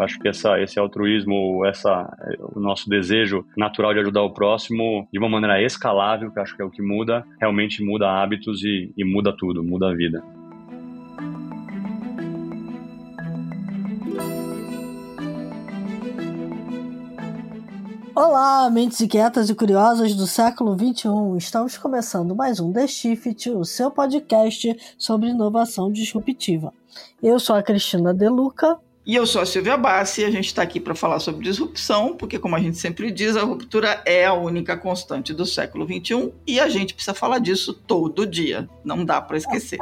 Acho que essa, esse altruísmo, essa, o nosso desejo natural de ajudar o próximo de uma maneira escalável, que acho que é o que muda, realmente muda hábitos e, e muda tudo, muda a vida. Olá, mentes inquietas e curiosas do século XXI. Estamos começando mais um The Shift, o seu podcast sobre inovação disruptiva. Eu sou a Cristina Deluca. E eu sou a Silvia Bassi e a gente está aqui para falar sobre disrupção, porque, como a gente sempre diz, a ruptura é a única constante do século XXI e a gente precisa falar disso todo dia. Não dá para esquecer.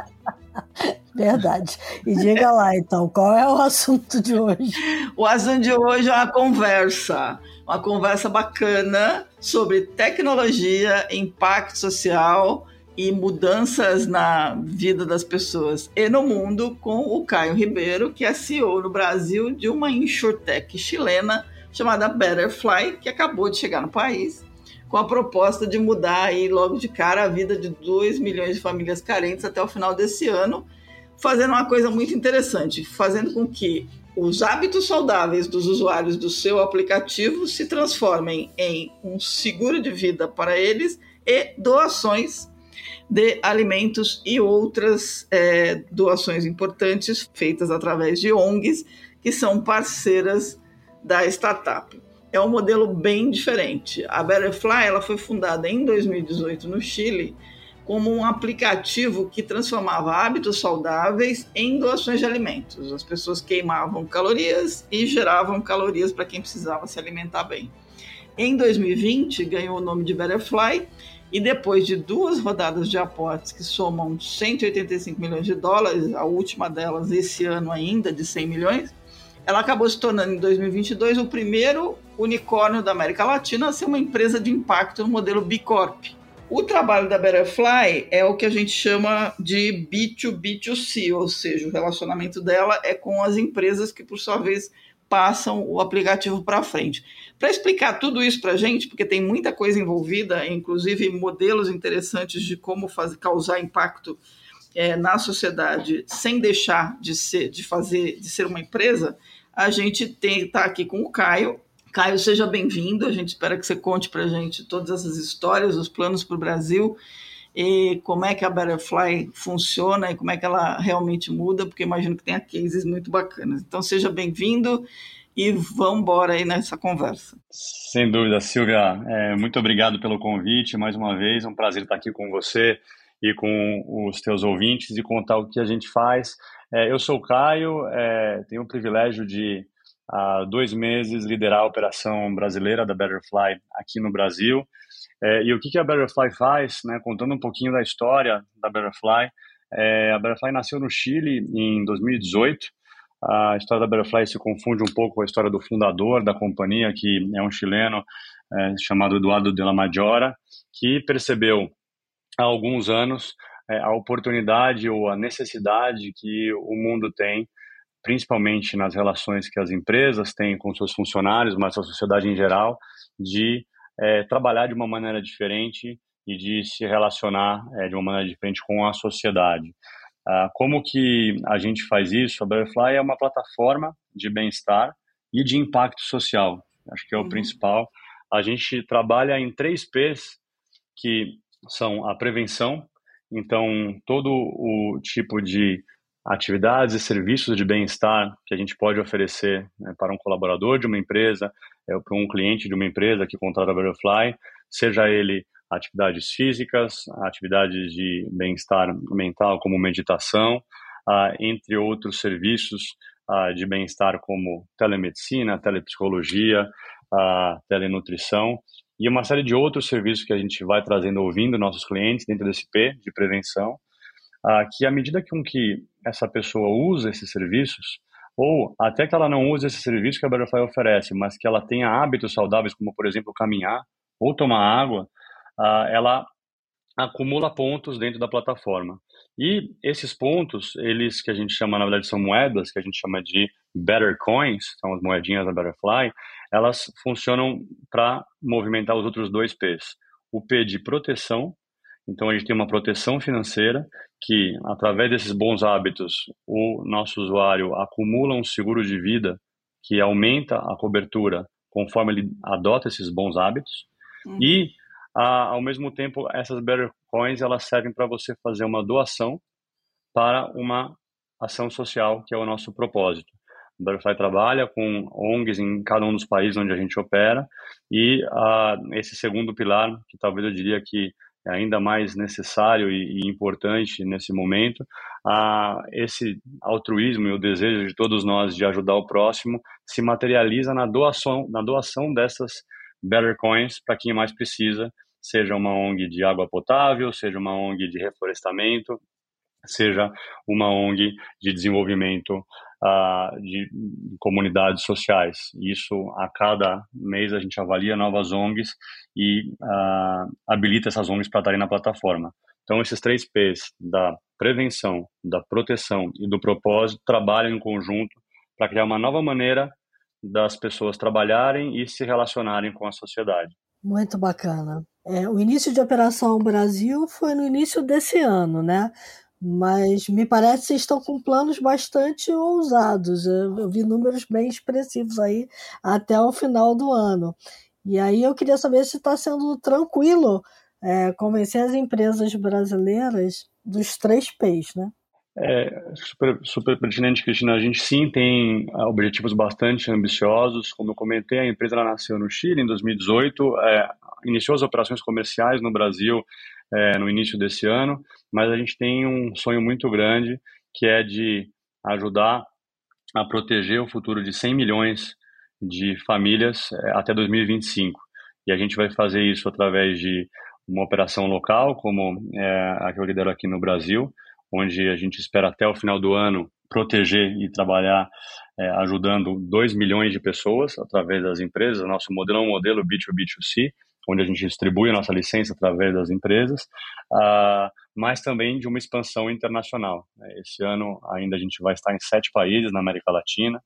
Verdade. E diga lá, então, qual é o assunto de hoje? O assunto de hoje é uma conversa uma conversa bacana sobre tecnologia, impacto social e mudanças na vida das pessoas e no mundo com o Caio Ribeiro, que é CEO no Brasil de uma insurtech chilena chamada Betterfly, que acabou de chegar no país com a proposta de mudar aí logo de cara a vida de 2 milhões de famílias carentes até o final desse ano, fazendo uma coisa muito interessante, fazendo com que os hábitos saudáveis dos usuários do seu aplicativo se transformem em um seguro de vida para eles e doações de alimentos e outras é, doações importantes feitas através de ONGs que são parceiras da startup. É um modelo bem diferente. A Betterfly ela foi fundada em 2018 no Chile como um aplicativo que transformava hábitos saudáveis em doações de alimentos. As pessoas queimavam calorias e geravam calorias para quem precisava se alimentar bem. Em 2020, ganhou o nome de Betterfly e depois de duas rodadas de aportes que somam 185 milhões de dólares, a última delas esse ano ainda de 100 milhões, ela acabou se tornando em 2022 o primeiro unicórnio da América Latina a ser uma empresa de impacto no modelo B Corp, o trabalho da Betterfly é o que a gente chama de B2B2C, ou seja, o relacionamento dela é com as empresas que, por sua vez, passam o aplicativo para frente. Para explicar tudo isso para a gente, porque tem muita coisa envolvida, inclusive modelos interessantes de como fazer, causar impacto é, na sociedade sem deixar de ser, de fazer, de ser uma empresa, a gente está aqui com o Caio, Caio, seja bem-vindo. A gente espera que você conte para a gente todas essas histórias, os planos para o Brasil e como é que a Butterfly funciona e como é que ela realmente muda, porque imagino que tenha cases muito bacanas. Então, seja bem-vindo e vamos embora aí nessa conversa. Sem dúvida, Silvia. É, muito obrigado pelo convite. Mais uma vez, um prazer estar aqui com você e com os teus ouvintes e contar o que a gente faz. É, eu sou o Caio, é, tenho o privilégio de há dois meses liderar a operação brasileira da Betterfly aqui no Brasil. É, e o que, que a Betterfly faz, né, contando um pouquinho da história da Betterfly, é, a Betterfly nasceu no Chile em 2018. A história da Betterfly se confunde um pouco com a história do fundador da companhia, que é um chileno é, chamado Eduardo de la Majora, que percebeu há alguns anos é, a oportunidade ou a necessidade que o mundo tem principalmente nas relações que as empresas têm com seus funcionários, mas a sociedade em geral, de é, trabalhar de uma maneira diferente e de se relacionar é, de uma maneira diferente com a sociedade. Ah, como que a gente faz isso? A Butterfly é uma plataforma de bem-estar e de impacto social. Acho que é o uhum. principal. A gente trabalha em três P's, que são a prevenção, então todo o tipo de atividades e serviços de bem-estar que a gente pode oferecer né, para um colaborador de uma empresa, é, para um cliente de uma empresa que contrata a Butterfly, seja ele atividades físicas, atividades de bem-estar mental como meditação, ah, entre outros serviços ah, de bem-estar como telemedicina, telepsicologia, ah, telenutrição e uma série de outros serviços que a gente vai trazendo ouvindo nossos clientes dentro desse P de prevenção que à medida que, um, que essa pessoa usa esses serviços, ou até que ela não use esse serviço que a Butterfly oferece, mas que ela tenha hábitos saudáveis, como por exemplo caminhar ou tomar água, ela acumula pontos dentro da plataforma. E esses pontos, eles que a gente chama, na verdade, são moedas, que a gente chama de Better Coins, são as moedinhas da Butterfly, elas funcionam para movimentar os outros dois P's. O P de proteção, então a gente tem uma proteção financeira que, através desses bons hábitos, o nosso usuário acumula um seguro de vida que aumenta a cobertura conforme ele adota esses bons hábitos. Uhum. E, a, ao mesmo tempo, essas Better Coins elas servem para você fazer uma doação para uma ação social, que é o nosso propósito. O Butterfly trabalha com ONGs em cada um dos países onde a gente opera e uh, esse segundo pilar, que talvez eu diria que é ainda mais necessário e, e importante nesse momento, uh, esse altruísmo e o desejo de todos nós de ajudar o próximo se materializa na doação, na doação dessas Better Coins para quem mais precisa, seja uma ONG de água potável, seja uma ONG de reflorestamento, seja uma ONG de desenvolvimento uh, de comunidades sociais. Isso a cada mês a gente avalia novas ONGs e uh, habilita essas ONGs para estarem na plataforma. Então esses três P's da prevenção, da proteção e do propósito trabalham em conjunto para criar uma nova maneira das pessoas trabalharem e se relacionarem com a sociedade. Muito bacana. É, o início de Operação Brasil foi no início desse ano, né? Mas me parece que vocês estão com planos bastante ousados. Eu, vi números bem expressivos aí até o final do ano. E aí eu queria saber se está sendo tranquilo é, convencer as empresas brasileiras dos três P's, né? É super, super pertinente, Cristina. A gente sim tem ah, objetivos bastante ambiciosos. Como eu comentei, a empresa nasceu no Chile em 2018, é, iniciou as operações comerciais no Brasil é, no início desse ano, mas a gente tem um sonho muito grande que é de ajudar a proteger o futuro de 100 milhões de famílias é, até 2025. E a gente vai fazer isso através de uma operação local, como é, a que eu lidero aqui no Brasil, onde a gente espera até o final do ano proteger e trabalhar é, ajudando 2 milhões de pessoas através das empresas. Nosso modelo é um modelo B2B2C, onde a gente distribui a nossa licença através das empresas, uh, mas também de uma expansão internacional. Esse ano ainda a gente vai estar em sete países na América Latina,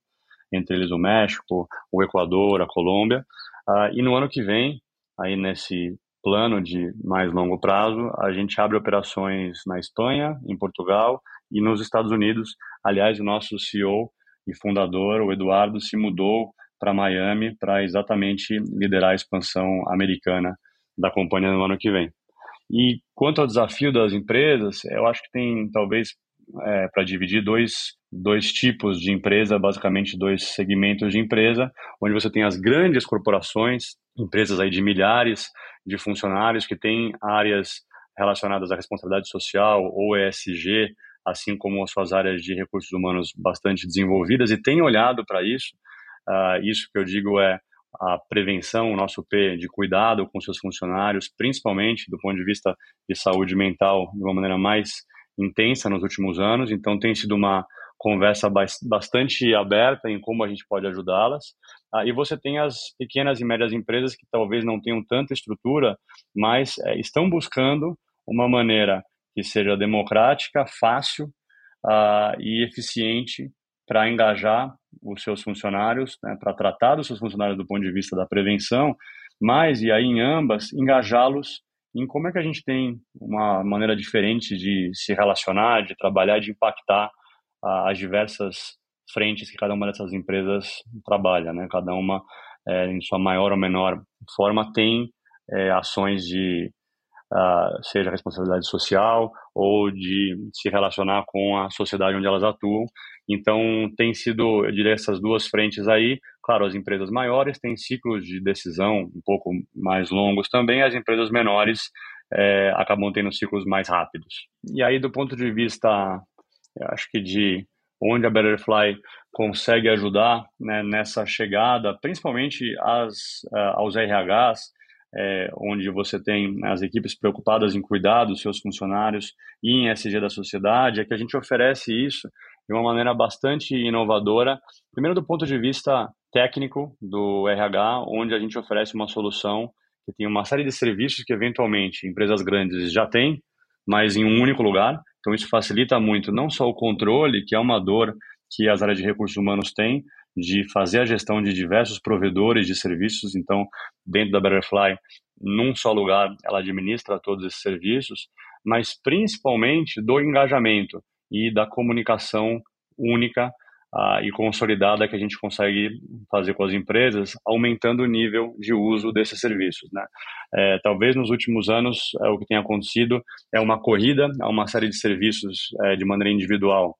entre eles o México, o Equador, a Colômbia, uh, e no ano que vem, aí nesse plano de mais longo prazo, a gente abre operações na Espanha, em Portugal e nos Estados Unidos. Aliás, o nosso CEO e fundador, o Eduardo, se mudou para Miami para exatamente liderar a expansão americana da companhia no ano que vem. E quanto ao desafio das empresas, eu acho que tem talvez é, para dividir dois, dois tipos de empresa, basicamente dois segmentos de empresa, onde você tem as grandes corporações, empresas aí de milhares de funcionários que têm áreas relacionadas à responsabilidade social ou ESG, assim como as suas áreas de recursos humanos bastante desenvolvidas e têm olhado para isso Uh, isso que eu digo é a prevenção, o nosso P de cuidado com seus funcionários, principalmente do ponto de vista de saúde mental, de uma maneira mais intensa nos últimos anos. Então, tem sido uma conversa bastante aberta em como a gente pode ajudá-las. Ah, e você tem as pequenas e médias empresas que talvez não tenham tanta estrutura, mas é, estão buscando uma maneira que seja democrática, fácil ah, e eficiente para engajar os seus funcionários, né, para tratar dos seus funcionários do ponto de vista da prevenção, mas, e aí em ambas, engajá-los em como é que a gente tem uma maneira diferente de se relacionar, de trabalhar, de impactar as diversas frentes que cada uma dessas empresas trabalha, né? Cada uma, é, em sua maior ou menor forma, tem é, ações de uh, seja responsabilidade social ou de se relacionar com a sociedade onde elas atuam. Então, tem sido, eu diria, essas duas frentes aí. Claro, as empresas maiores têm ciclos de decisão um pouco mais longos também, as empresas menores é, acabam tendo ciclos mais rápidos. E aí, do ponto de vista, acho que de onde a Betterfly consegue ajudar né, nessa chegada, principalmente as, uh, aos RHs, é, onde você tem as equipes preocupadas em cuidar dos seus funcionários e em SG da sociedade, é que a gente oferece isso de uma maneira bastante inovadora. Primeiro, do ponto de vista técnico do RH, onde a gente oferece uma solução que tem uma série de serviços que, eventualmente, empresas grandes já têm, mas em um único lugar. Então, isso facilita muito não só o controle, que é uma dor que as áreas de recursos humanos têm, de fazer a gestão de diversos provedores de serviços. Então, dentro da Betterfly, num só lugar, ela administra todos esses serviços, mas principalmente do engajamento e da comunicação única uh, e consolidada que a gente consegue fazer com as empresas, aumentando o nível de uso desses serviços. Né? É, talvez nos últimos anos é, o que tem acontecido é uma corrida a uma série de serviços é, de maneira individual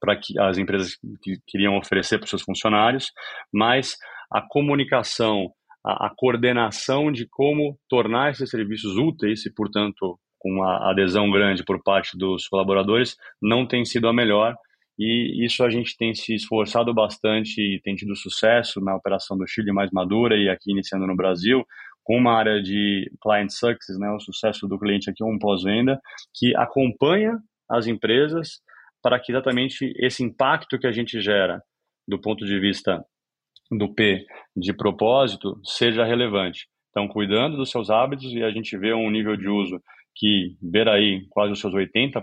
para que as empresas que queriam oferecer para seus funcionários, mas a comunicação, a, a, coordenação de como tornar esses serviços úteis e, portanto, com uma adesão grande por parte dos colaboradores, não tem sido a melhor e isso a gente tem se esforçado bastante e tem tido sucesso na operação do Chile mais madura e aqui iniciando no Brasil, com uma área de client success, né, o sucesso do cliente aqui, um pós-venda, que acompanha as empresas para que exatamente esse impacto que a gente gera do ponto de vista do P de propósito seja relevante. Então, cuidando dos seus hábitos e a gente vê um nível de uso que beira aí quase os seus 80%,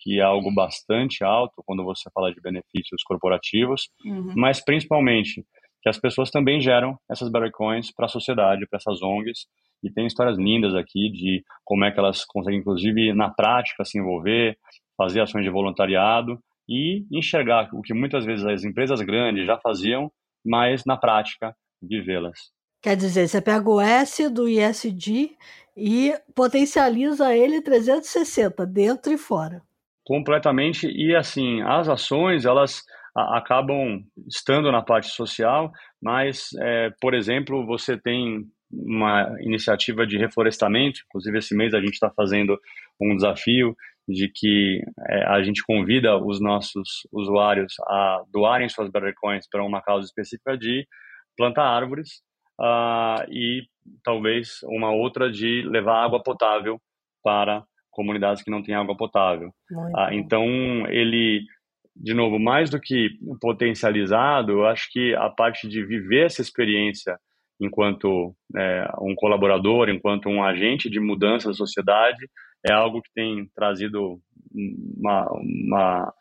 que é algo bastante alto quando você fala de benefícios corporativos, uhum. mas principalmente que as pessoas também geram essas coins para a sociedade, para essas ONGs, e tem histórias lindas aqui de como é que elas conseguem, inclusive, na prática, se envolver, fazer ações de voluntariado e enxergar o que muitas vezes as empresas grandes já faziam, mas na prática vivê-las. Quer dizer, você pega o S do ISD e potencializa ele 360, dentro e fora. Completamente. E assim, as ações, elas acabam estando na parte social, mas, é, por exemplo, você tem uma iniciativa de reflorestamento, inclusive esse mês a gente está fazendo um desafio de que é, a gente convida os nossos usuários a doarem suas Bettercoins para uma causa específica de plantar árvores uh, e talvez uma outra de levar água potável para comunidades que não têm água potável. Uh, então, ele, de novo, mais do que potencializado, eu acho que a parte de viver essa experiência enquanto é, um colaborador, enquanto um agente de mudança da sociedade, é algo que tem trazido uma, uma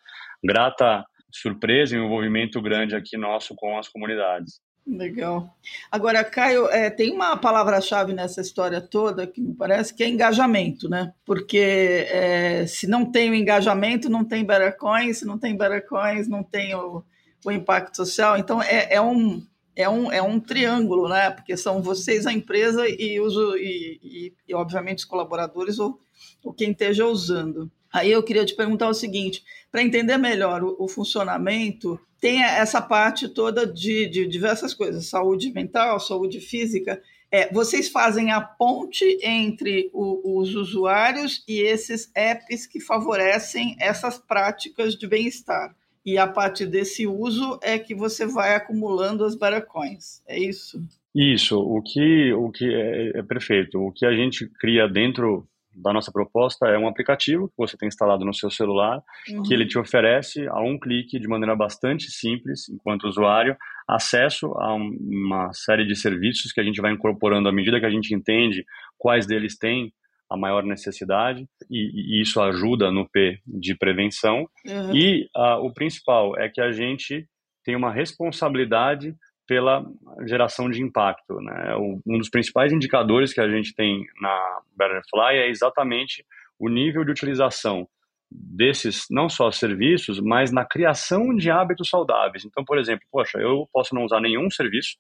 grata surpresa e um envolvimento grande aqui nosso com as comunidades. Legal. Agora, Caio, é, tem uma palavra-chave nessa história toda que me parece que é engajamento, né? Porque é, se não tem o engajamento, não tem Better Coins, se não tem Better Coins, não tem o, o impacto social. Então, é, é, um, é, um, é um triângulo, né? Porque são vocês, a empresa, e, uso, e, e, e obviamente, os colaboradores ou, ou quem esteja usando. Aí eu queria te perguntar o seguinte: para entender melhor o, o, funcionamento, tem essa parte toda de, de, diversas coisas, saúde mental, saúde física. É, vocês fazem a ponte entre o, os usuários e esses apps que favorecem essas práticas de bem-estar. E a partir desse uso é que você vai acumulando as Baracoins. É isso? Isso. O que, o que é, é perfeito. O que a gente cria dentro da nossa proposta é um aplicativo que você tem instalado no seu celular, uhum. que ele te oferece a um clique, de maneira bastante simples, enquanto usuário, acesso a uma série de serviços que a gente vai incorporando à medida que a gente entende quais deles têm a maior necessidade, e, e isso ajuda no P de prevenção. Uhum. E uh, o principal é que a gente tem uma responsabilidade pela geração de impacto. Né? Um dos principais indicadores que a gente tem na Betterfly é exatamente o nível de utilização desses, não só serviços, mas na criação de hábitos saudáveis. Então, por exemplo, poxa, eu posso não usar nenhum serviço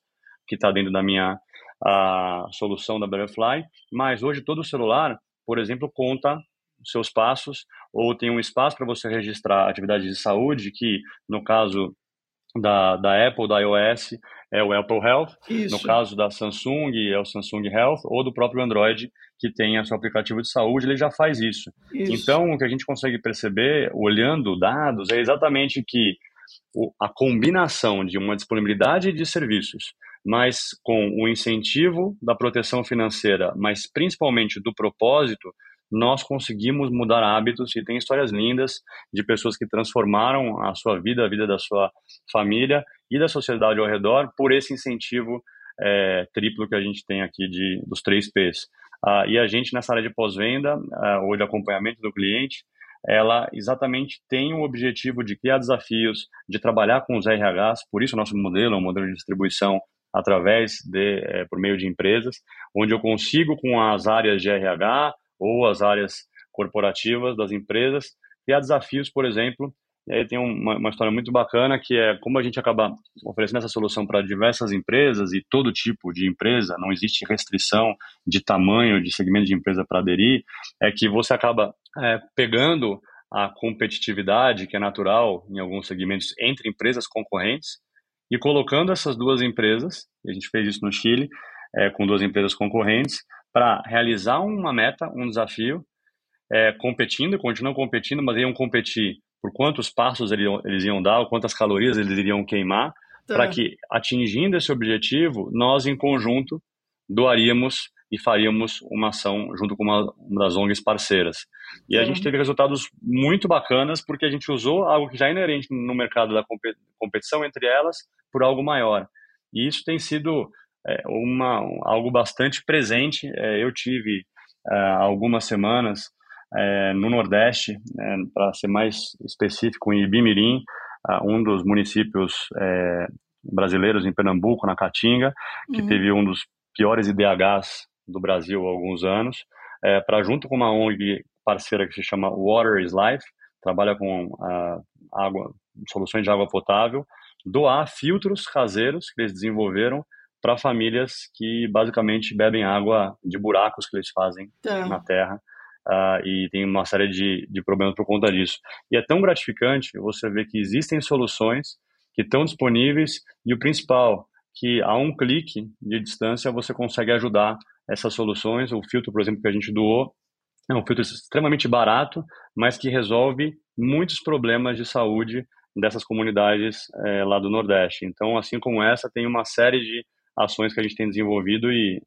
que está dentro da minha a solução da Betterfly, mas hoje todo celular, por exemplo, conta seus passos ou tem um espaço para você registrar atividades de saúde que, no caso da, da Apple, da iOS, é o Apple Health. Isso. No caso da Samsung, é o Samsung Health, ou do próprio Android, que tem o seu aplicativo de saúde, ele já faz isso. isso. Então, o que a gente consegue perceber, olhando dados, é exatamente que a combinação de uma disponibilidade de serviços, mas com o incentivo da proteção financeira, mas principalmente do propósito, nós conseguimos mudar hábitos e tem histórias lindas de pessoas que transformaram a sua vida, a vida da sua família e da sociedade ao redor por esse incentivo é, triplo que a gente tem aqui de, dos três P's. Ah, e a gente, nessa área de pós-venda ah, ou de acompanhamento do cliente, ela exatamente tem o objetivo de criar desafios, de trabalhar com os RHs, por isso nosso modelo é um modelo de distribuição através de, é, por meio de empresas, onde eu consigo com as áreas de RH ou as áreas corporativas das empresas criar desafios, por exemplo, E aí tem uma, uma, história muito bacana que é como a gente acaba oferecendo essa solução para diversas empresas e todo tipo de empresa, não existe restrição de tamanho, de segmento de empresa para aderir, é que você acaba é, pegando a competitividade que é natural em alguns segmentos entre empresas concorrentes e colocando essas duas empresas, a gente fez isso no Chile, é, com duas empresas concorrentes, para realizar uma meta, um desafio, é, competindo, continuam competindo, mas iam competir por quantos passos eles iam dar, quantas calorias eles iriam queimar, tá. para que, atingindo esse objetivo, nós, em conjunto, doaríamos e faríamos uma ação junto com uma, uma das ONGs parceiras. E a gente teve resultados muito bacanas porque a gente usou algo que já é inerente no mercado da competição entre elas por algo maior. E isso tem sido é, uma, algo bastante presente. É, eu tive é, algumas semanas é, no Nordeste, é, para ser mais específico, em Ibimirim, um dos municípios é, brasileiros em Pernambuco, na Caatinga, que uhum. teve um dos piores IDHs do Brasil há alguns anos, para junto com uma ONG parceira que se chama Water is Life, trabalha com água, soluções de água potável, doar filtros caseiros que eles desenvolveram para famílias que basicamente bebem água de buracos que eles fazem tá. na terra. Uh, e tem uma série de, de problemas por conta disso. E é tão gratificante você ver que existem soluções que estão disponíveis e o principal, que a um clique de distância você consegue ajudar essas soluções. O filtro, por exemplo, que a gente doou é um filtro extremamente barato, mas que resolve muitos problemas de saúde dessas comunidades é, lá do Nordeste. Então, assim como essa, tem uma série de ações que a gente tem desenvolvido e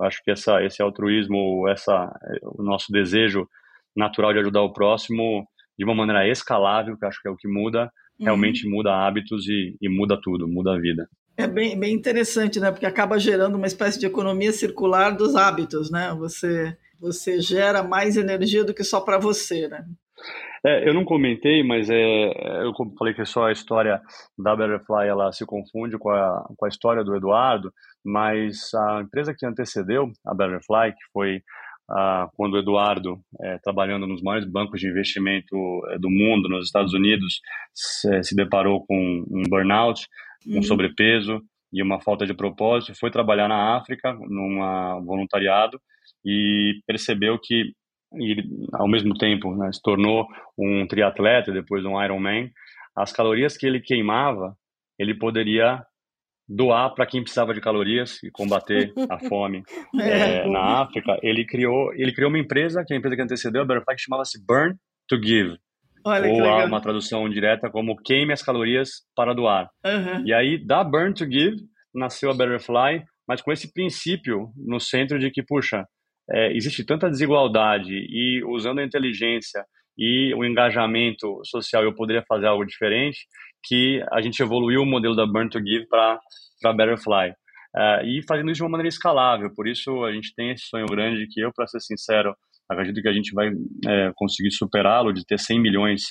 acho que essa, esse altruísmo, essa, o nosso desejo natural de ajudar o próximo de uma maneira escalável, que acho que é o que muda, realmente uhum. muda hábitos e, e, muda tudo, muda a vida. É bem, bem interessante, né? Porque acaba gerando uma espécie de economia circular dos hábitos, né? Você, você gera mais energia do que só para você, né? É, eu não comentei, mas é, eu falei que só a história da Butterfly ela se confunde com a, com a história do Eduardo, mas a empresa que antecedeu a Butterfly, que foi ah, quando o Eduardo, é, trabalhando nos maiores bancos de investimento é, do mundo, nos Estados Unidos, se, se deparou com um burnout, uhum. um sobrepeso e uma falta de propósito, foi trabalhar na África, num voluntariado, e percebeu que e ao mesmo tempo né, se tornou um triatleta, depois um Ironman, as calorias que ele queimava, ele poderia doar para quem precisava de calorias e combater a fome é. É, na África. Ele criou, ele criou uma empresa, que é a empresa que antecedeu a Butterfly, que chamava-se Burn to Give. Olha, ou há uma tradução direta como queime as calorias para doar. Uhum. E aí, da Burn to Give, nasceu a Butterfly, mas com esse princípio no centro de que, puxa, é, existe tanta desigualdade e usando a inteligência e o engajamento social eu poderia fazer algo diferente que a gente evoluiu o modelo da Burn to Give para para Betterfly uh, e fazendo isso de uma maneira escalável. Por isso a gente tem esse sonho grande que eu para ser sincero acredito que a gente vai é, conseguir superá-lo de ter 100 milhões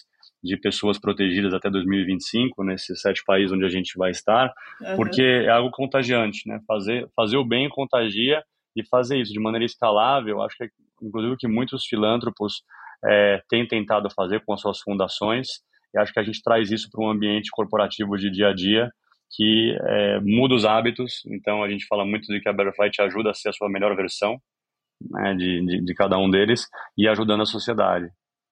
de pessoas protegidas até 2025 nesses sete países onde a gente vai estar uhum. porque é algo contagiante né? Fazer fazer o bem contagia e fazer isso de maneira escalável, acho que é, inclusive que muitos filântropos é, têm tentado fazer com as suas fundações, e acho que a gente traz isso para um ambiente corporativo de dia a dia que é, muda os hábitos, então a gente fala muito de que a Butterfly te ajuda a ser a sua melhor versão né, de, de, de cada um deles e ajudando a sociedade.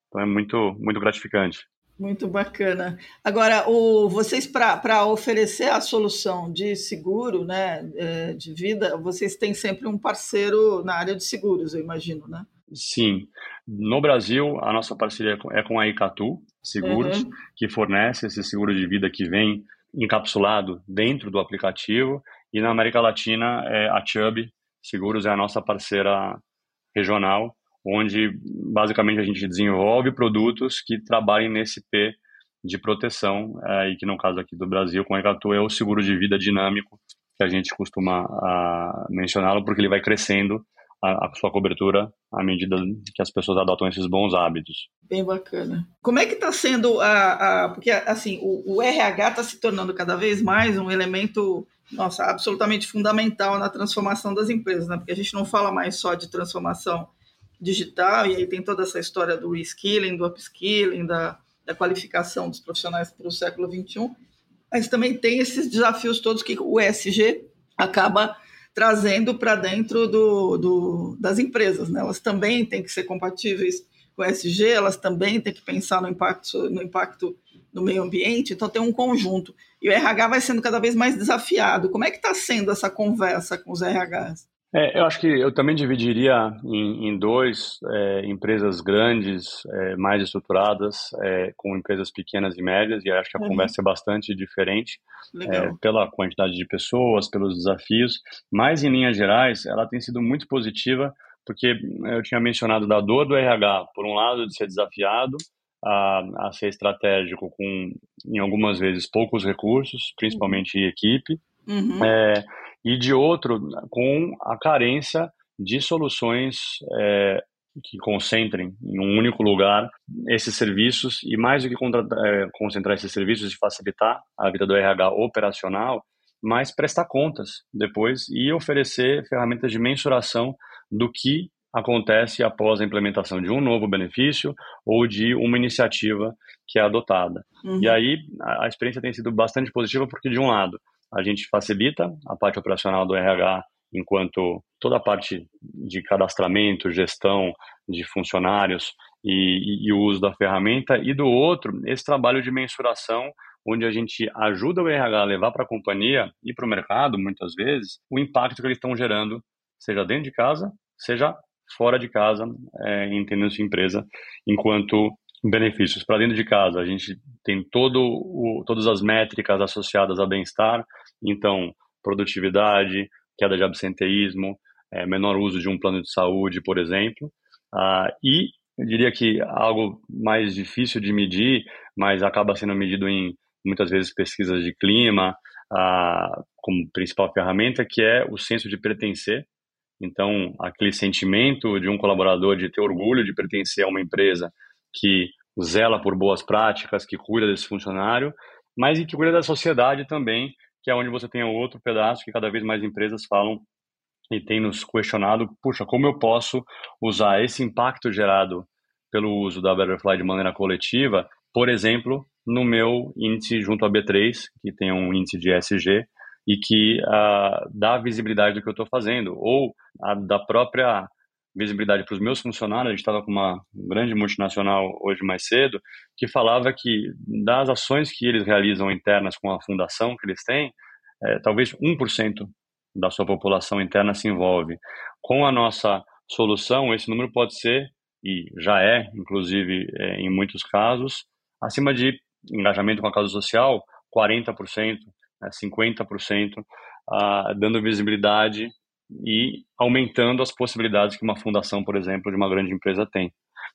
Então é muito, muito gratificante. Muito bacana. Agora, o, vocês, para oferecer a solução de seguro, né, é, de vida, vocês têm sempre um parceiro na área de seguros, eu imagino, né? Sim. No Brasil, a nossa parceria é com a Icatu Seguros, uhum. que fornece esse seguro de vida que vem encapsulado dentro do aplicativo. E na América Latina, é a Chubb Seguros é a nossa parceira regional onde basicamente a gente desenvolve produtos que trabalhem nesse P de proteção, é, e que no caso aqui do Brasil, com a Ecatu, é o seguro de vida dinâmico, que a gente costuma mencioná-lo, porque ele vai crescendo a, a, sua cobertura à medida que as pessoas adotam esses bons hábitos. Bem bacana. Como é que está sendo a, a, Porque, assim, o, o RH está se tornando cada vez mais um elemento nossa, absolutamente fundamental na transformação das empresas, né? Porque a gente não fala mais só de transformação digital, e aí tem toda essa história do reskilling, do upskilling, da, da qualificação dos profissionais para o século XXI, mas também tem esses desafios todos que o ESG acaba trazendo para dentro do, do, das empresas. Né? Elas também têm que ser compatíveis com o ESG, elas também têm que pensar no impacto, no impacto no meio ambiente, então tem um conjunto. E o RH vai sendo cada vez mais desafiado. Como é que está sendo essa conversa com os RHs? É, eu acho que eu também dividiria em, em dois, é, empresas grandes, é, mais estruturadas, é, com empresas pequenas e médias, e acho que a uhum. conversa é bastante diferente é, pela quantidade de pessoas, pelos desafios, mas em linhas gerais ela tem sido muito positiva, porque eu tinha mencionado da dor do RH, por um lado de ser desafiado, a, a ser estratégico com, em algumas vezes, poucos recursos, principalmente em equipe, uhum. é, e de outro, com a carência de soluções é, que concentrem em um único lugar esses serviços e mais do que é, concentrar esses serviços e facilitar a vida do RH operacional, mas prestar contas depois e oferecer ferramentas de mensuração do que acontece após a implementação de um novo benefício ou de uma iniciativa que é adotada. Uhum. E aí a, a experiência tem sido bastante positiva porque, de um lado, a gente facilita a parte operacional do RH enquanto toda a parte de cadastramento, gestão de funcionários e, e, e, o uso da ferramenta, e do outro, esse trabalho de mensuração, onde a gente ajuda o RH a levar para a companhia e para o mercado, muitas vezes, o impacto que eles estão gerando, seja dentro de casa, seja fora de casa, é, entendendo sua empresa, enquanto benefícios. Para dentro de casa, a gente tem todo o, todas as métricas associadas a bem-estar, então, produtividade, queda de absenteísmo, é, menor uso de um plano de saúde, por exemplo. Ah, e eu diria que algo mais difícil de medir, mas acaba sendo medido em muitas vezes pesquisas de clima, ah, como principal ferramenta, que é o senso de pertencer então, aquele sentimento de um colaborador de ter orgulho de pertencer a uma empresa que zela por boas práticas, que cuida desse funcionário, mas e que cuida da sociedade também, que é onde você tem outro pedaço que cada vez mais empresas falam e tem nos questionado, puxa, como eu posso usar esse impacto gerado pelo uso da Betterfly de maneira coletiva, por exemplo, no meu índice junto à B3, que tem um índice de SG, e que uh, dá visibilidade do que eu estou fazendo, ou a, da própria visibilidade para os meus funcionários. A gente estava com uma grande multinacional hoje mais cedo que falava que das ações que eles realizam internas com a fundação que eles têm, é, talvez 1% da sua população interna se envolve. Com a nossa solução, esse número pode ser, e já é, inclusive, é, em muitos casos, acima de engajamento com a causa social, 40%, né, 50%, ah, dando visibilidade e aumentando as possibilidades que uma fundação, por exemplo, de uma grande empresa tem.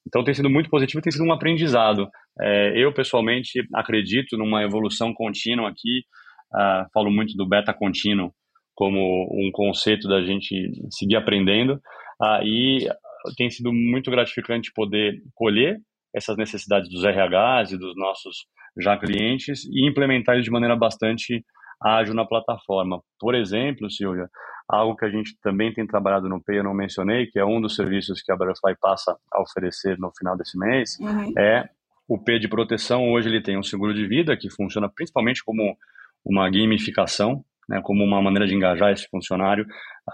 Então tem sido muito positivo, tem sido um aprendizado. É, eu pessoalmente acredito numa evolução contínua aqui. Uh, falo muito do beta contínuo como um conceito da gente seguir aprendendo. Uh, e tem sido muito gratificante poder colher essas necessidades dos RHs e dos nossos já clientes e implementar isso de maneira bastante ágil na plataforma. Por exemplo, Silvia, algo que a gente também tem trabalhado no Pay, eu não mencionei, que é um dos serviços que a Butterfly passa a oferecer no final desse mês, uhum. é o P de proteção. Hoje ele tem um seguro de vida que funciona principalmente como uma gamificação, né, como uma maneira de engajar esse funcionário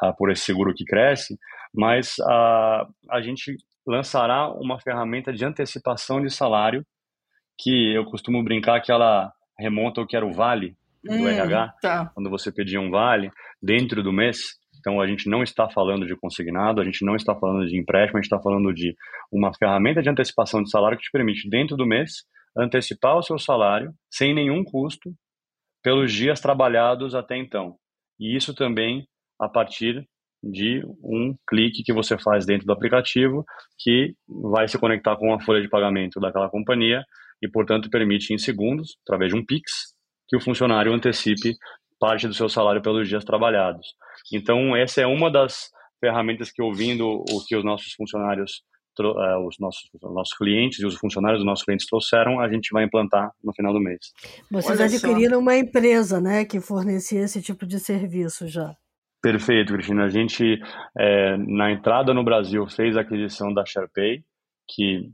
uh, por esse seguro que cresce, mas uh, a gente lançará uma ferramenta de antecipação de salário que eu costumo brincar que ela remonta ao que era o Vale, do hum, RH, tá. quando você pedia um vale dentro do mês. Então, a gente não está falando de consignado, a gente não está falando de empréstimo, a gente está falando de uma ferramenta de antecipação de salário que te permite, dentro do mês, antecipar o seu salário sem nenhum custo pelos dias trabalhados até então. E isso também a partir de um clique que você faz dentro do aplicativo que vai se conectar com a folha de pagamento daquela companhia e, portanto, permite em segundos, através de um Pix, que o funcionário antecipe parte do seu salário pelos dias trabalhados. Então, essa é uma das ferramentas que, ouvindo o que os nossos funcionários, eh, os nossos, os nossos clientes e os funcionários dos nossos clientes trouxeram, a gente vai implantar no final do mês. Vocês Olha adquiriram só. uma empresa né, que fornecia esse tipo de serviço já. Perfeito, Cristina. A gente, é, na entrada no Brasil, fez a aquisição da SharePay, que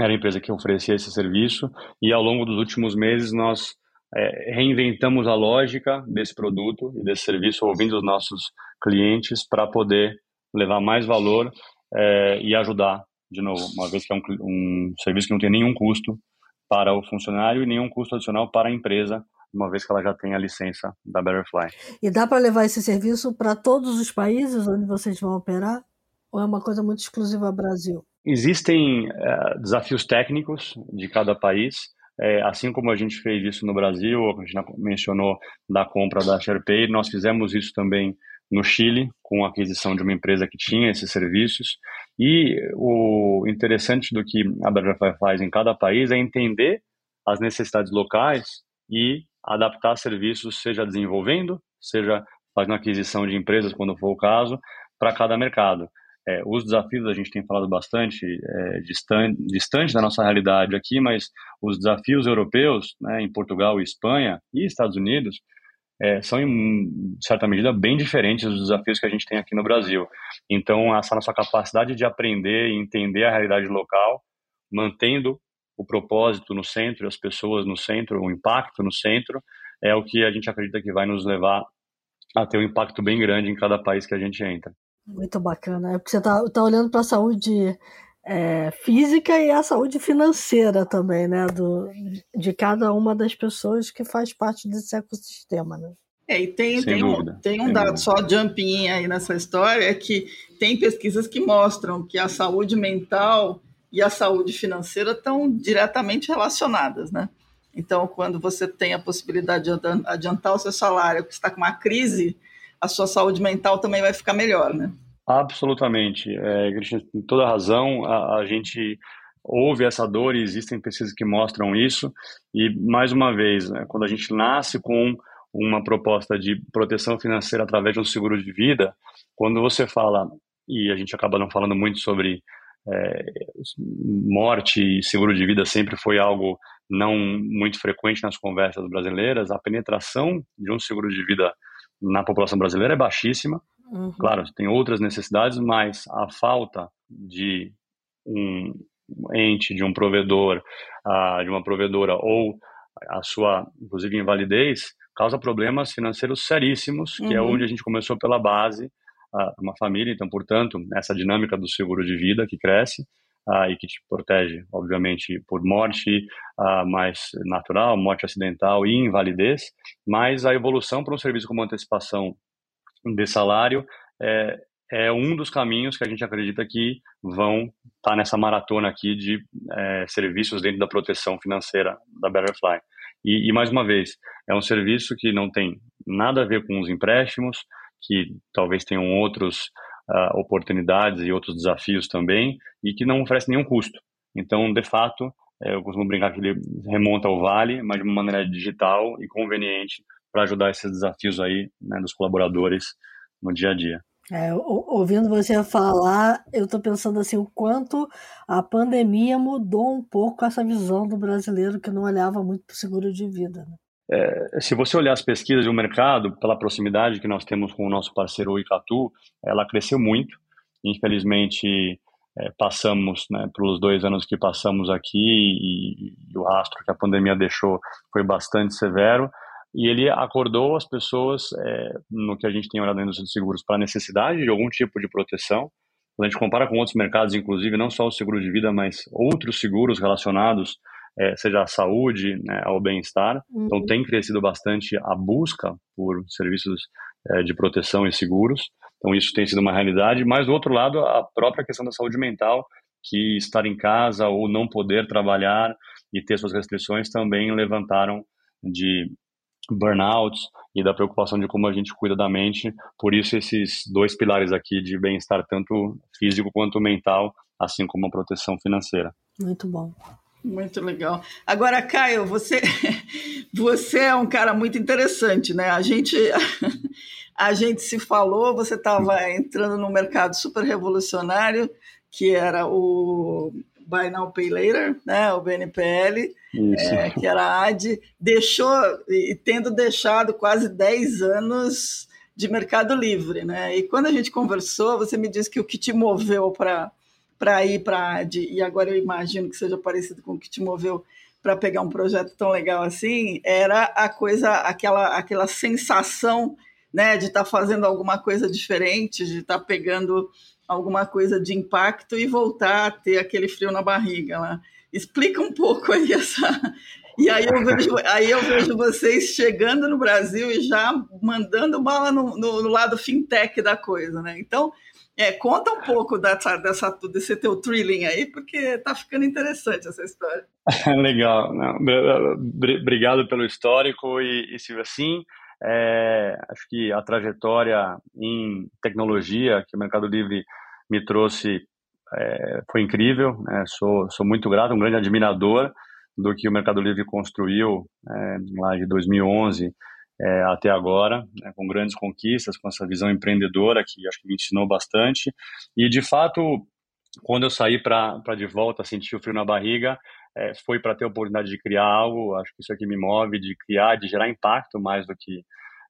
era a empresa que oferecia esse serviço e ao longo dos últimos meses nós é, reinventamos a lógica desse produto e desse serviço, ouvindo os nossos clientes para poder levar mais valor é, e ajudar, de novo, uma vez que é um, um serviço que não tem nenhum custo para o funcionário e nenhum custo adicional para a empresa, uma vez que ela já tem a licença da Betterfly. E dá para levar esse serviço para todos os países onde vocês vão operar? Ou é uma coisa muito exclusiva ao Brasil? Existem uh, desafios técnicos de cada país, é, assim como a gente fez isso no Brasil, a gente mencionou da compra da SharePay, nós fizemos isso também no Chile, com a aquisição de uma empresa que tinha esses serviços. E o interessante do que a Butterfly faz em cada país é entender as necessidades locais e adaptar serviços, seja desenvolvendo, seja fazendo aquisição de empresas, quando for o caso, para cada mercado. É, os desafios a gente tem falado bastante é, distante, distante da nossa realidade aqui, mas os desafios europeus, né, em Portugal Espanha e Estados Unidos, é, são em certa medida bem diferentes dos desafios que a gente tem aqui no Brasil. Então, essa nossa capacidade de aprender e entender a realidade local, mantendo o propósito no centro, as pessoas no centro, o impacto no centro, é o que a gente acredita que vai nos levar a ter um impacto bem grande em cada país que a gente entra. Muito bacana. É porque você está tá olhando para a saúde é, física e a saúde financeira também, né? Do, de cada uma das pessoas que faz parte desse ecossistema, né? É, e tem, tem um, tem um dado só jumping aí nessa história, é que tem pesquisas que mostram que a saúde mental e a saúde financeira estão diretamente relacionadas, né? Então, quando você tem a possibilidade de adiantar o seu salário, que está com uma crise, a sua saúde mental também vai ficar melhor, né? Absolutamente. É, Cristian, tem toda razão. A, a, gente ouve essa dor e existem pesquisas que mostram isso. E, mais uma vez, né, quando a gente nasce com uma proposta de proteção financeira através de um seguro de vida, quando você fala, e a gente acaba não falando muito sobre é, morte e seguro de vida sempre foi algo não muito frequente nas conversas brasileiras, a penetração de um seguro de vida na população brasileira é baixíssima. Uhum. Claro, tem outras necessidades, mas a falta de um ente, de um provedor, uh, de uma provedora ou a sua, inclusive, invalidez, causa problemas financeiros seríssimos, que é uhum. é onde a gente começou pela base, uma família. Então, portanto, essa dinâmica do seguro de vida que cresce, uh, e que te protege, obviamente, por morte uh, mais natural, morte acidental e invalidez, mas a evolução para um serviço como antecipação de salário é, é um dos caminhos que a gente acredita que vão estar tá nessa maratona aqui de é, serviços dentro da proteção financeira da Betterfly. E, e, mais uma vez, é um serviço que não tem nada a ver com os empréstimos, que talvez tenham outros uh, oportunidades e outros desafios também, e que não oferece nenhum custo. Então, de fato, é, eu costumo brincar que ele remonta ao vale, mas de uma maneira digital e conveniente para ajudar esses desafios aí né, dos colaboradores no dia a dia. É, ouvindo você falar, eu estou pensando assim o quanto a pandemia mudou um pouco essa visão do brasileiro que não olhava muito para o seguro de vida. Né? É, se você olhar as pesquisas do mercado, pela proximidade que nós temos com o nosso parceiro Icatu, ela cresceu muito. Infelizmente, é, passamos, né, pelos dois anos que passamos aqui e, e, o rastro que a pandemia deixou foi bastante severo. E ele acordou as pessoas, é, no que a gente tem olhado na indústria de seguros, para a necessidade de algum tipo de proteção. Quando a gente compara com outros mercados, inclusive, não só o seguro de vida, mas outros seguros relacionados é, seja a saúde, né, ao bem-estar. Então, uhum. Então, tem crescido bastante a busca por serviços é, de proteção e seguros. Então, isso tem sido uma realidade. Mas, do outro lado, a própria questão da saúde mental, que estar em casa ou não poder trabalhar e ter suas restrições também levantaram de burnouts e da preocupação de como a gente cuida da mente. Por isso, esses dois pilares aqui de bem-estar, tanto físico quanto mental, assim como a proteção financeira. Muito bom. Muito legal. Agora, Caio, você, você é um cara muito interessante, né? A gente, a gente se falou, você estava entrando num mercado super revolucionário, que era o Buy Now Pay Later, né? o BNPL, é, que era a AD, deixou, e tendo deixado quase 10 anos de mercado livre. Né? E quando a gente conversou, você me disse que o que te moveu para para ir para a AD, e agora eu imagino que seja parecido com o que te moveu para pegar um projeto tão legal assim, era a coisa, aquela, aquela sensação né, de estar tá fazendo alguma coisa diferente, de estar tá pegando alguma coisa de impacto e voltar a ter aquele frio na barriga lá. Explica um pouco aí essa. E aí eu vejo, aí eu vejo vocês chegando no Brasil e já mandando bala no, no, no lado fintech da coisa, né? Então, é, conta um pouco dessa, dessa, desse teu thrilling aí, porque tá ficando interessante essa história. Legal. Não, obrigado pelo histórico e, e se assim, é, acho que a trajetória em tecnologia que o Mercado Livre me trouxe é, foi incrível. Né? Sou, sou muito grato, um grande admirador do que o Mercado Livre construiu é, lá de 2011 é, até agora, né, com grandes conquistas, com essa visão empreendedora que acho que me ensinou bastante. E, de fato, quando eu saí para de volta, sentir o frio na barriga, é, foi para ter a oportunidade de criar algo, acho que isso aqui me move, de criar, de gerar impacto mais do que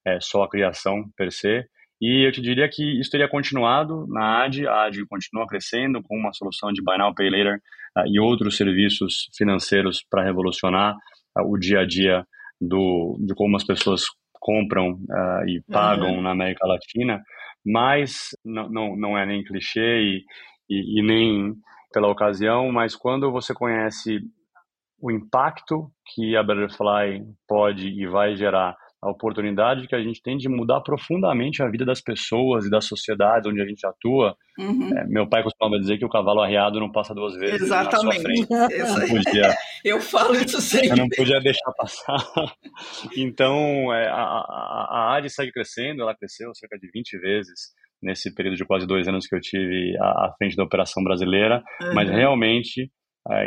é, só a criação per se. E eu te diria que isso teria continuado na AD, a AD continua crescendo com uma solução de Buy Now, Pay Later uh, e outros serviços financeiros para revolucionar uh, o dia a dia do, de como as pessoas compram uh, e pagam uhum. na América Latina, mas não, não, não é nem clichê e, e, e nem pela ocasião, mas quando você conhece o impacto que a Butterfly pode e vai gerar a oportunidade que a gente tem de mudar profundamente a vida das pessoas e das sociedades onde a gente atua. Uhum. É, meu pai costumava dizer que o cavalo arreado não passa duas vezes Exatamente. na sua frente. Eu, podia, eu falo isso sempre. Eu não podia deixar passar. Então, é, a, a, a AD segue crescendo, ela cresceu cerca de 20 vezes nesse período de quase dois anos que eu tive à, à frente da operação brasileira, uhum. mas realmente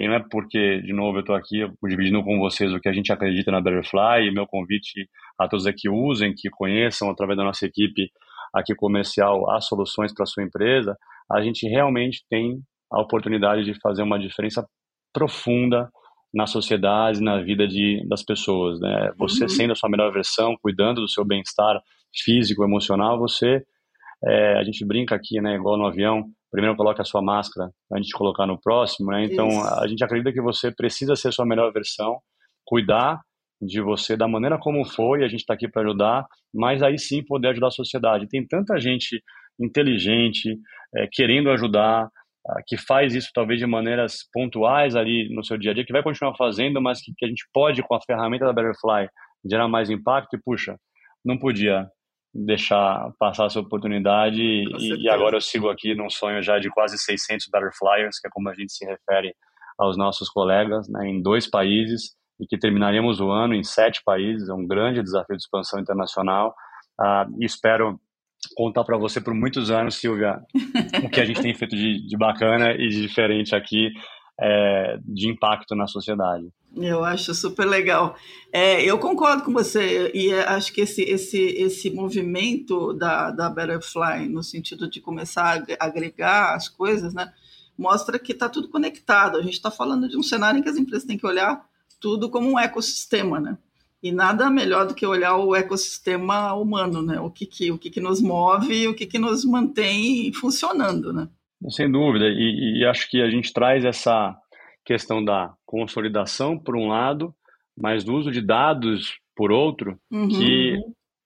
e não é porque, de novo, eu estou aqui dividindo com vocês o que a gente acredita na Butterfly e meu convite a todos é que usem, que conheçam através da nossa equipe aqui comercial as soluções para a sua empresa, a gente realmente tem a oportunidade de fazer uma diferença profunda na sociedade, na vida de, das pessoas. Né? Você uhum. sendo a sua melhor versão, cuidando do seu bem-estar físico, emocional, você, é, a gente brinca aqui, né, igual no avião, primeiro coloque a sua máscara antes de colocar no próximo, né? Então, Isso. a gente acredita que você precisa ser a sua melhor versão, cuidar de você da maneira como foi, a gente está aqui para ajudar, mas aí sim poder ajudar a sociedade. Tem tanta gente inteligente, é, querendo ajudar, que faz isso talvez de maneiras pontuais ali no seu dia a dia, que vai continuar fazendo, mas que, que a gente pode, com a ferramenta da Butterfly, gerar mais impacto e, puxa, não podia deixar passar essa oportunidade e, e, agora eu sigo aqui num sonho já de quase 600 Butterflyers, que é como a gente se refere aos nossos colegas, né, em dois países e que terminaremos o ano em sete países, é um grande desafio de expansão internacional. Uh, e espero contar para você por muitos anos, Silvia, o que a gente tem feito de, de bacana e de diferente aqui é, de impacto na sociedade. Eu acho super legal. É, eu concordo com você e acho que esse, esse, esse movimento da, da Butterfly, no sentido de começar a agregar as coisas, né, mostra que está tudo conectado. A gente está falando de um cenário em que as empresas têm que olhar tudo como um ecossistema, né? E nada melhor do que olhar o ecossistema humano, né? O que, que, o que, que nos move o que, que nos mantém funcionando, né? Sem dúvida, e, e acho que a gente traz essa questão da consolidação, por um lado, mas do uso de dados, por outro, uhum. que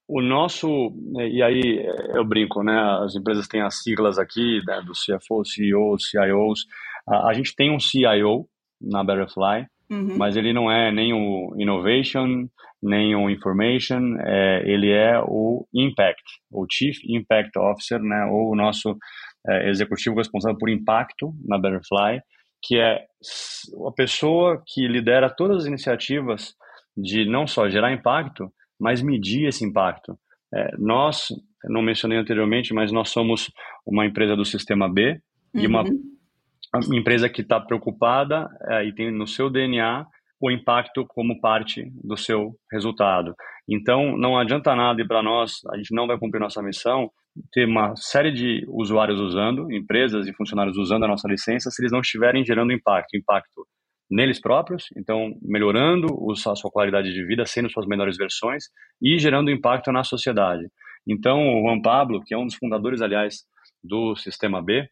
o nosso, e aí eu brinco, né, as empresas têm as siglas aqui, né, do CFO, CEO, CIOs, a, a gente tem um CIO na Betterfly, uhum. mas ele não é nem o Innovation, nem o Information, é, ele é o Impact, o Chief Impact Officer, né, ou o nosso é, executivo responsável por impacto na Betterfly, que é a pessoa que lidera todas as iniciativas de não só gerar impacto, mas medir esse impacto. É, nós, não mencionei anteriormente, mas nós somos uma empresa do Sistema B uhum. e uma, uhum. empresa que está preocupada é, e tem no seu DNA o impacto como parte do seu resultado. Então, não adianta nada e para nós, a gente não vai cumprir nossa missão ter uma série de usuários usando, empresas e funcionários usando a nossa licença, se eles não estiverem gerando impacto, impacto neles próprios, então melhorando a sua qualidade de vida, sendo suas melhores versões e gerando impacto na sociedade. Então, o Juan Pablo, que é um dos fundadores, aliás, do Sistema B, é,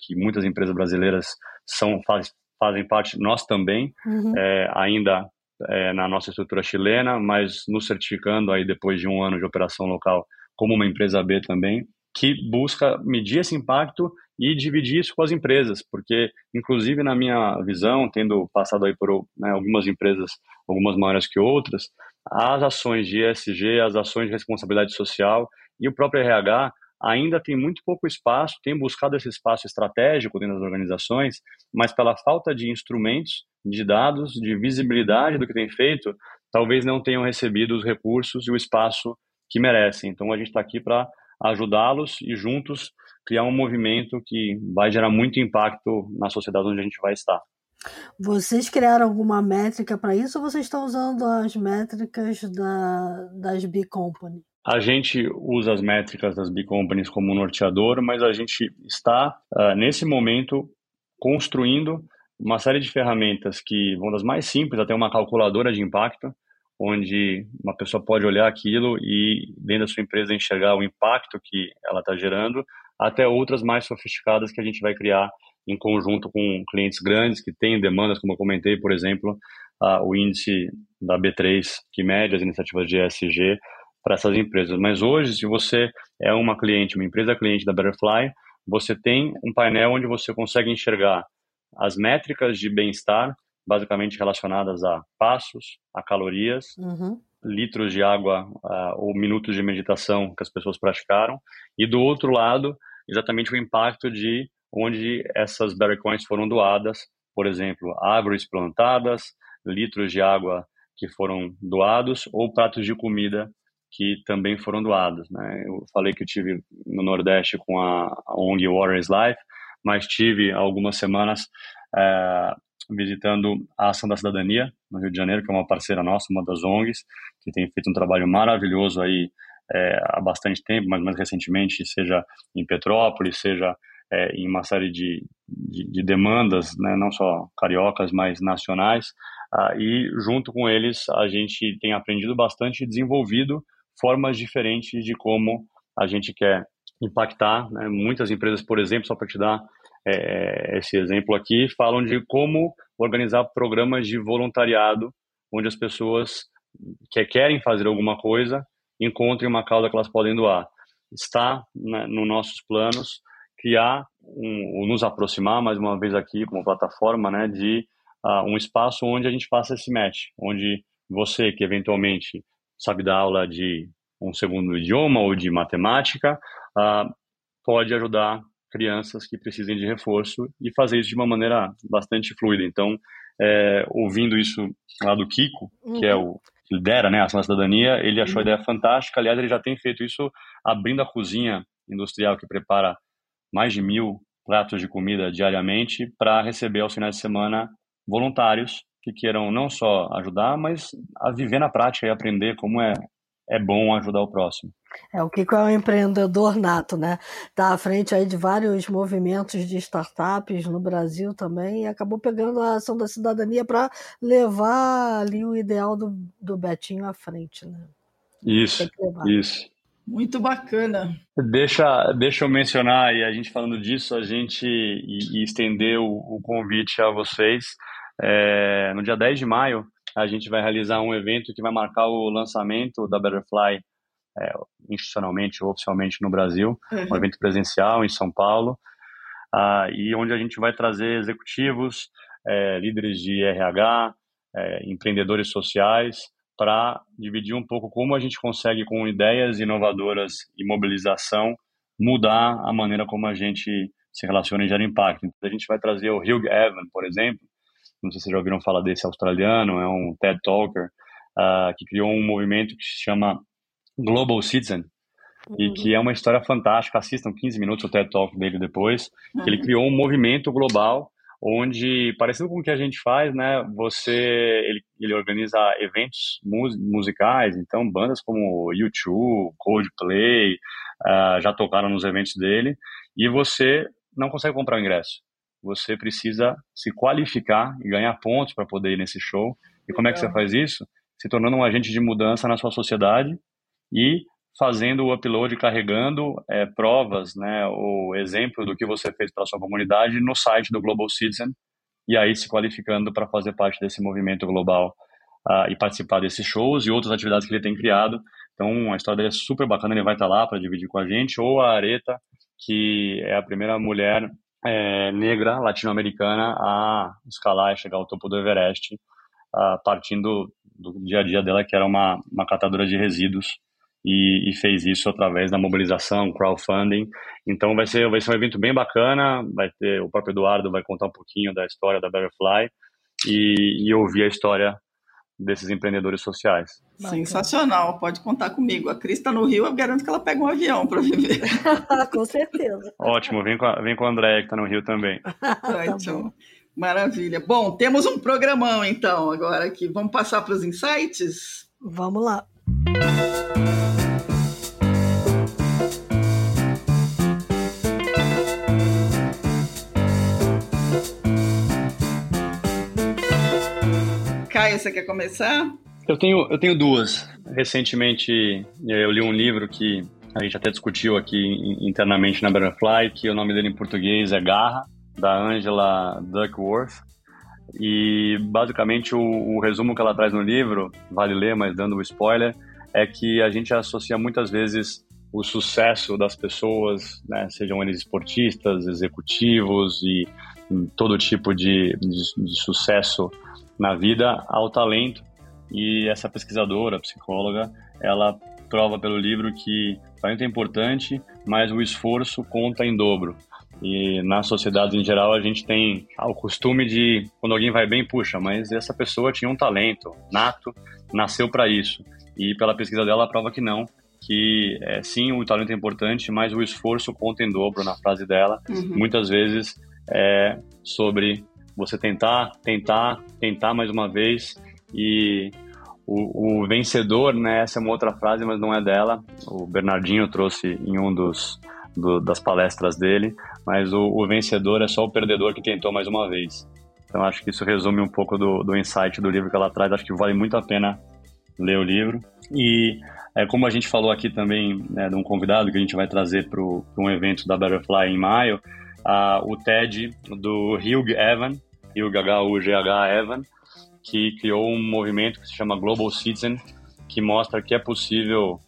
que muitas empresas brasileiras são faz, fazem parte, nós também, uhum. é, ainda é, na nossa estrutura chilena, mas nos certificando aí depois de um ano de operação local como uma empresa B também, que busca medir esse impacto e dividir isso com as empresas, porque, inclusive, na minha visão, tendo passado aí por né, algumas empresas, algumas maiores que outras, as ações de ESG, as ações de responsabilidade social e o próprio RH ainda tem muito pouco espaço, tem buscado esse espaço estratégico dentro das organizações, mas pela falta de instrumentos, de dados, de visibilidade do que tem feito, talvez não tenham recebido os recursos e o espaço que merecem. Então a gente está aqui para ajudá-los e juntos criar um movimento que vai gerar muito impacto na sociedade onde a gente vai estar. Vocês criaram alguma métrica para isso ou vocês estão usando as métricas da, das B Company? A gente usa as métricas das B Companies como norteador, mas a gente está, uh, nesse momento, construindo uma série de ferramentas que vão das mais simples até uma calculadora de impacto, onde uma pessoa pode olhar aquilo e, dentro da sua empresa, enxergar o impacto que ela está gerando, até outras mais sofisticadas que a gente vai criar em conjunto com clientes grandes que têm demandas, como eu comentei, por exemplo, o índice da B3, que mede as iniciativas de ESG para essas empresas. Mas hoje, se você é uma cliente, uma empresa cliente da Butterfly, você tem um painel onde você consegue enxergar as métricas de bem-estar, basicamente relacionadas a passos, a calorias, uhum. litros de água uh, ou minutos de meditação que as pessoas praticaram, e do outro lado, exatamente o impacto de onde essas berry coins foram doadas, por exemplo, árvores plantadas, litros de água que foram doados ou pratos de comida que também foram doados. Né? Eu falei que eu tive no Nordeste com a, ONG Water is Life, mas tive algumas semanas é, visitando a Ação da Cidadania no Rio de Janeiro, que é uma parceira nossa, uma das ONGs, que tem feito um trabalho maravilhoso aí é, há bastante tempo, mas mais recentemente, seja em Petrópolis, seja é, em uma série de, de, de demandas, né, não só cariocas, mas nacionais. Ah, e junto com eles a gente tem aprendido bastante e desenvolvido formas diferentes de como a gente quer impactar. Né? Muitas empresas, por exemplo, só para te dar é, esse exemplo aqui, falam de como organizar programas de voluntariado, onde as pessoas que querem fazer alguma coisa encontrem uma causa que elas podem doar. Está né, nos nossos planos criar, um, nos aproximar mais uma vez aqui como plataforma, né, de uh, um espaço onde a gente faça esse match, onde você que eventualmente sabe dar aula de um segundo idioma ou de matemática, uh, pode ajudar crianças que precisem de reforço e fazer isso de uma maneira bastante fluida. Então, é, ouvindo isso lá do Kiko, uhum. que é o que lidera né, a ação da cidadania, ele achou uhum. a ideia fantástica. Aliás, ele já tem feito isso abrindo a cozinha industrial que prepara mais de mil pratos de comida diariamente para receber aos finais de semana voluntários que queiram não só ajudar, mas a viver na prática e aprender como é, é bom ajudar o próximo. É, o Kiko é um empreendedor nato, né? Está à frente aí de vários movimentos de startups no Brasil também e acabou pegando a ação da cidadania para levar ali o ideal do, do Betinho à frente, né? Isso, isso. Muito bacana. Deixa, deixa eu mencionar, e a gente falando disso, a gente e, e estender o, o convite a vocês é, no dia 10 de maio, a gente vai realizar um evento que vai marcar o lançamento da Butterfly é, institucionalmente ou oficialmente no Brasil, uhum. um evento presencial em São Paulo, uh, e onde a gente vai trazer executivos, é, líderes de RH, é, empreendedores sociais, para dividir um pouco como a gente consegue, com ideias inovadoras e mobilização, mudar a maneira como a gente se relaciona e gera impacto. Então, a gente vai trazer o Hugh Evan, por exemplo, não sei se vocês já ouviram falar desse australiano, é um TED Talker, uh, que criou um movimento que se chama Global Citizen, uhum. e que é uma história fantástica. Assistam 15 minutos o TED Talk dele depois. Uhum. ele criou um movimento global onde, parecido com o que a gente faz, né, você, ele, ele organiza eventos musicais, então bandas como U2, Coldplay, uh, já tocaram nos eventos dele, e você não consegue comprar o ingresso você precisa se qualificar e ganhar pontos para poder ir nesse show. E como é que você faz isso? Se tornando um agente de mudança na sua sociedade e fazendo o upload, carregando é, provas, né, o exemplo do que você fez para sua comunidade no site do Global Citizen e aí se qualificando para fazer parte desse movimento global uh, e participar desses shows e outras atividades que ele tem criado. Então, a história dele é super bacana, ele vai estar tá lá para dividir com a gente, ou a Areta, que é a primeira mulher é, negra latino-americana a escalar e chegar ao topo do Everest, uh, partindo do dia a dia dela, que era uma, uma catadora de resíduos, e, e, fez isso através da mobilização, crowdfunding. Então vai ser, vai ser um evento bem bacana, vai ter o próprio Eduardo vai contar um pouquinho da história da Butterfly e, e ouvir a história desses empreendedores sociais. Sensacional, pode contar comigo. A Cris está no Rio, eu garanto que ela pega um avião para viver. com certeza. Ótimo, vem com a, vem com a Andréia que está no Rio também. Ótimo. Tá Maravilha. Bom, temos um programão então agora aqui. Vamos passar para os insights? Vamos lá. Caio, você quer começar? Eu tenho, eu tenho duas. Recentemente eu li um livro que a gente até discutiu aqui internamente na Butterfly, que o nome dele em português é Garra, da Angela Duckworth. E basicamente o, o, resumo que ela traz no livro, vale ler, mas dando o um spoiler, é que a gente associa muitas vezes o sucesso das pessoas, né, sejam eles esportistas, executivos e todo tipo de, de, de sucesso na vida, ao talento. E essa pesquisadora, psicóloga, ela prova pelo livro que talento é importante, mas o esforço conta em dobro. E na sociedade em geral a gente tem o costume de quando alguém vai bem, puxa, mas essa pessoa tinha um talento nato, nasceu para isso. E pela pesquisa dela prova que não, que é, sim o talento é importante, mas o esforço conta em dobro na frase dela. Uhum. Muitas vezes é sobre você tentar, tentar, tentar mais uma vez e o, o, vencedor, né? Essa é uma outra frase, mas não é dela. O Bernardinho trouxe em um dos do, das palestras dele, mas o, o, vencedor é só o perdedor que tentou mais uma vez. Então acho que isso resume um pouco do, do insight do livro que ela traz. Acho que vale muito a pena ler o livro. E é, como a gente falou aqui também né, de um convidado que a gente vai trazer para um evento da Butterfly em maio, o TED do Hugh Evan, Hugh H-U-G-H Evan, que criou um movimento que se chama Global Citizen, que mostra que é possível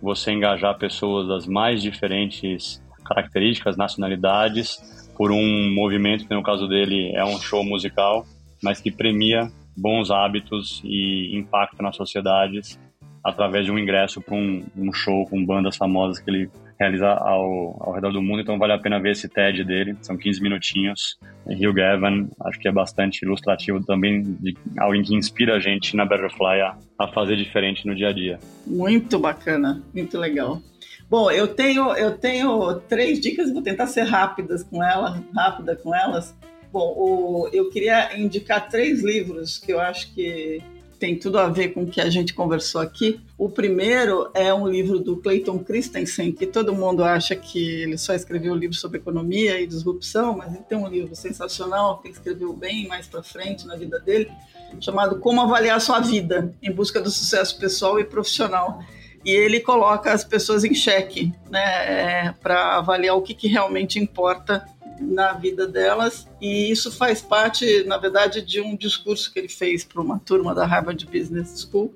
você engajar pessoas das mais diferentes características, nacionalidades, por um movimento que no caso dele é um show musical, mas que premia bons hábitos e impacto nas sociedades através de um ingresso para um, um, show com bandas famosas que ele realiza ao, ao redor do mundo. Então vale a pena ver esse TED dele, são 15 minutinhos. Hugh Gavin, acho que é bastante ilustrativo também, de alguém que inspira a gente na Butterfly a, a fazer diferente no dia a dia. Muito bacana, muito legal. Bom, eu tenho, eu tenho três dicas, vou tentar ser rápidas com ela, rápida com elas. Bom, o, eu queria indicar três livros que eu acho que tem tudo a ver com o que a gente conversou aqui. O primeiro é um livro do Clayton Christensen, que todo mundo acha que ele só escreveu um livro sobre economia e disrupção, mas ele tem um livro sensacional que ele escreveu bem mais para frente na vida dele, chamado Como Avaliar Sua Vida, em busca do sucesso pessoal e profissional. E ele coloca as pessoas em xeque, né, é, para avaliar o que, que realmente importa na vida delas e isso faz parte, na verdade, de um discurso que ele fez para uma turma da Harvard Business School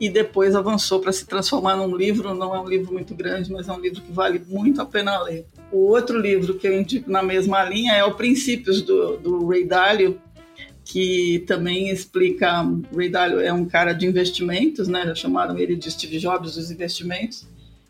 e depois avançou para se transformar num livro. Não é um livro muito grande, mas é um livro que vale muito a pena ler. O outro livro que eu indico na mesma linha é o Princípios do, do Ray Dalio, que também explica. Ray Dalio é um cara de investimentos, né? Já chamaram ele de Steve Jobs dos investimentos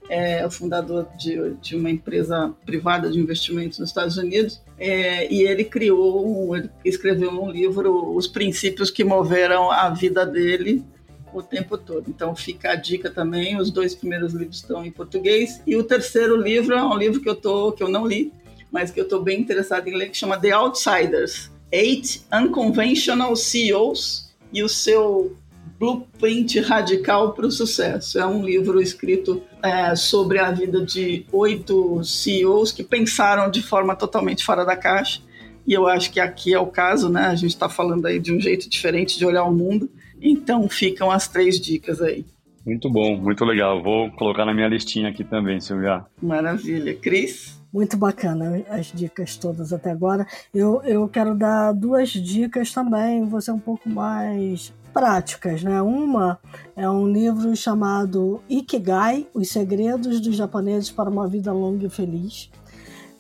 é o fundador de, de, uma empresa privada de investimentos nos Estados Unidos, é, e ele criou, ele escreveu um livro, os princípios que moveram a vida dele o tempo todo. Então fica a dica também, os dois primeiros livros estão em português, e o terceiro livro é um livro que eu, tô, que eu não li, mas que eu estou bem interessado em ler, que chama The Outsiders, Eight Unconventional CEOs e o seu Blueprint Radical para o Sucesso. É um livro escrito é, sobre a vida de oito CEOs que pensaram de forma totalmente fora da caixa. E eu acho que aqui é o caso, né? A gente está falando aí de um jeito diferente de olhar o mundo. Então ficam as três dicas aí. Muito bom, muito legal. Vou colocar na minha listinha aqui também, Silvia. Maravilha. Cris? Muito bacana as dicas todas até agora. Eu, eu quero dar duas dicas também, vou ser um pouco mais práticas, né? Uma é um livro chamado Ikigai: Os Segredos dos Japoneses para uma Vida Longa e Feliz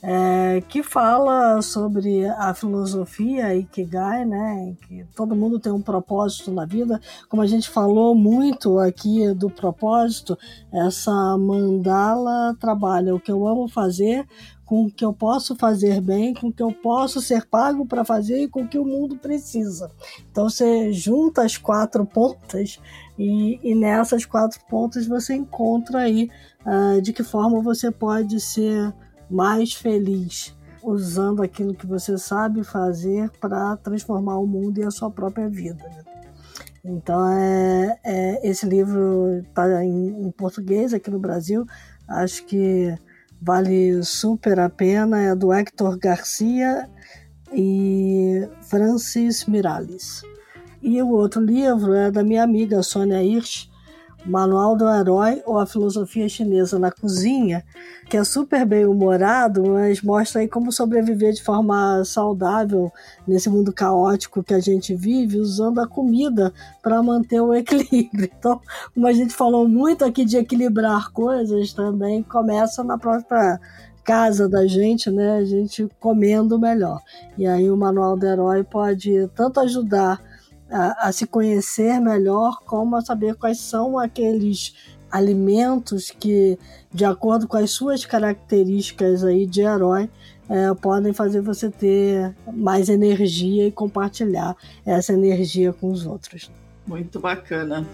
é, que fala sobre a filosofia Ikigai, né? Que todo mundo tem um propósito na vida. Como a gente falou muito aqui do propósito, essa mandala trabalha o que eu amo fazer com o que eu posso fazer bem, com o que eu posso ser pago para fazer e com o que o mundo precisa. Então você junta as quatro pontas e, e nessas quatro pontas você encontra aí uh, de que forma você pode ser mais feliz usando aquilo que você sabe fazer para transformar o mundo e a sua própria vida. Né? Então, é, é, esse livro está em, em, português aqui no Brasil, acho que vale super a pena. É do Hector Garcia e Francis Miralles. E o outro livro é da minha amiga Sônia Hirsch, Manual do Herói ou a Filosofia Chinesa na Cozinha, que é super bem humorado, mas mostra aí como sobreviver de forma saudável nesse mundo caótico que a gente vive, usando a comida para manter o equilíbrio. Então, como a gente falou muito aqui de equilibrar coisas, também começa na própria casa da gente, né? A gente comendo melhor. E aí o Manual do Herói pode tanto ajudar a, a se conhecer melhor, como a saber quais são aqueles alimentos que, de acordo com as suas características aí de herói, é, podem fazer você ter mais energia e compartilhar essa energia com os outros. Muito bacana.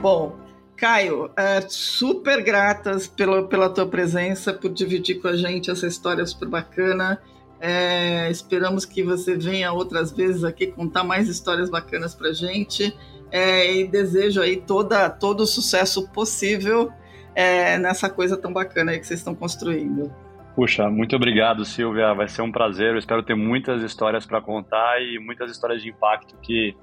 Bom, Caio, é, super gratas pela, pela tua presença, por dividir com a gente essa história super bacana. É, esperamos que você venha outras vezes aqui contar mais histórias bacanas para gente. É, e desejo aí toda, todo o sucesso possível é, nessa coisa tão bacana que vocês estão construindo. Puxa, muito obrigado, Silvia. Vai ser um prazer. Eu espero ter muitas histórias para contar e muitas histórias de impacto que,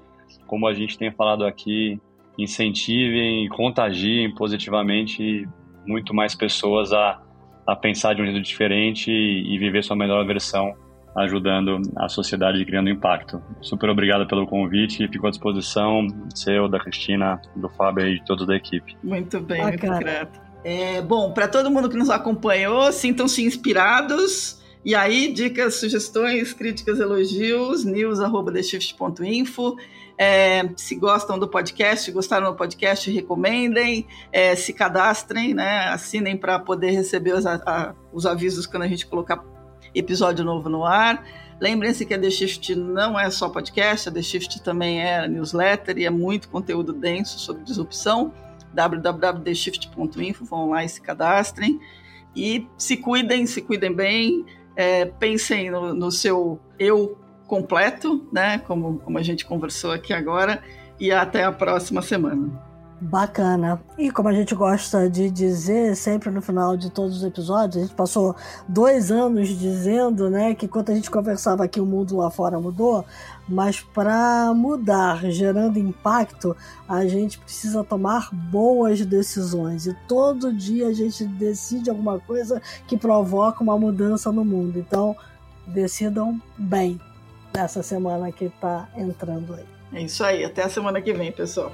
como a gente tem falado aqui, incentivem e contagiem positivamente muito mais pessoas a, a pensar de um jeito diferente e, e viver sua melhor versão, ajudando a sociedade e criando impacto. Super obrigado pelo convite e fico à disposição, seu, da Cristina, do Fábio e de todos da equipe. Muito bem, Bacana. muito grato. É, bom, para todo mundo que nos acompanhou, sintam-se inspirados. E aí, dicas, sugestões, críticas, elogios, news.theshift.info. É, se gostam do podcast, gostaram do podcast, recomendem, é, se cadastrem, né, assinem para poder receber os, a, os avisos quando a gente colocar episódio novo no ar. Lembrem-se que a The Shift não é só podcast, a The Shift também é newsletter e é muito conteúdo denso sobre disrupção. www.theshift.info, vão lá e se cadastrem. E se cuidem, se cuidem bem, é, pensem no, no seu eu completo, né? Como, como a gente conversou aqui agora, e até a próxima semana. Bacana. E como a gente gosta de dizer sempre no final de todos os episódios, a gente passou dois anos dizendo, né, que quando a gente conversava aqui o mundo lá fora mudou, mas para mudar, gerando impacto, a gente precisa tomar boas decisões. E todo dia a gente decide alguma coisa que provoca uma mudança no mundo. Então, decidam bem nessa semana que está entrando aí. É isso aí. Até a semana que vem, pessoal.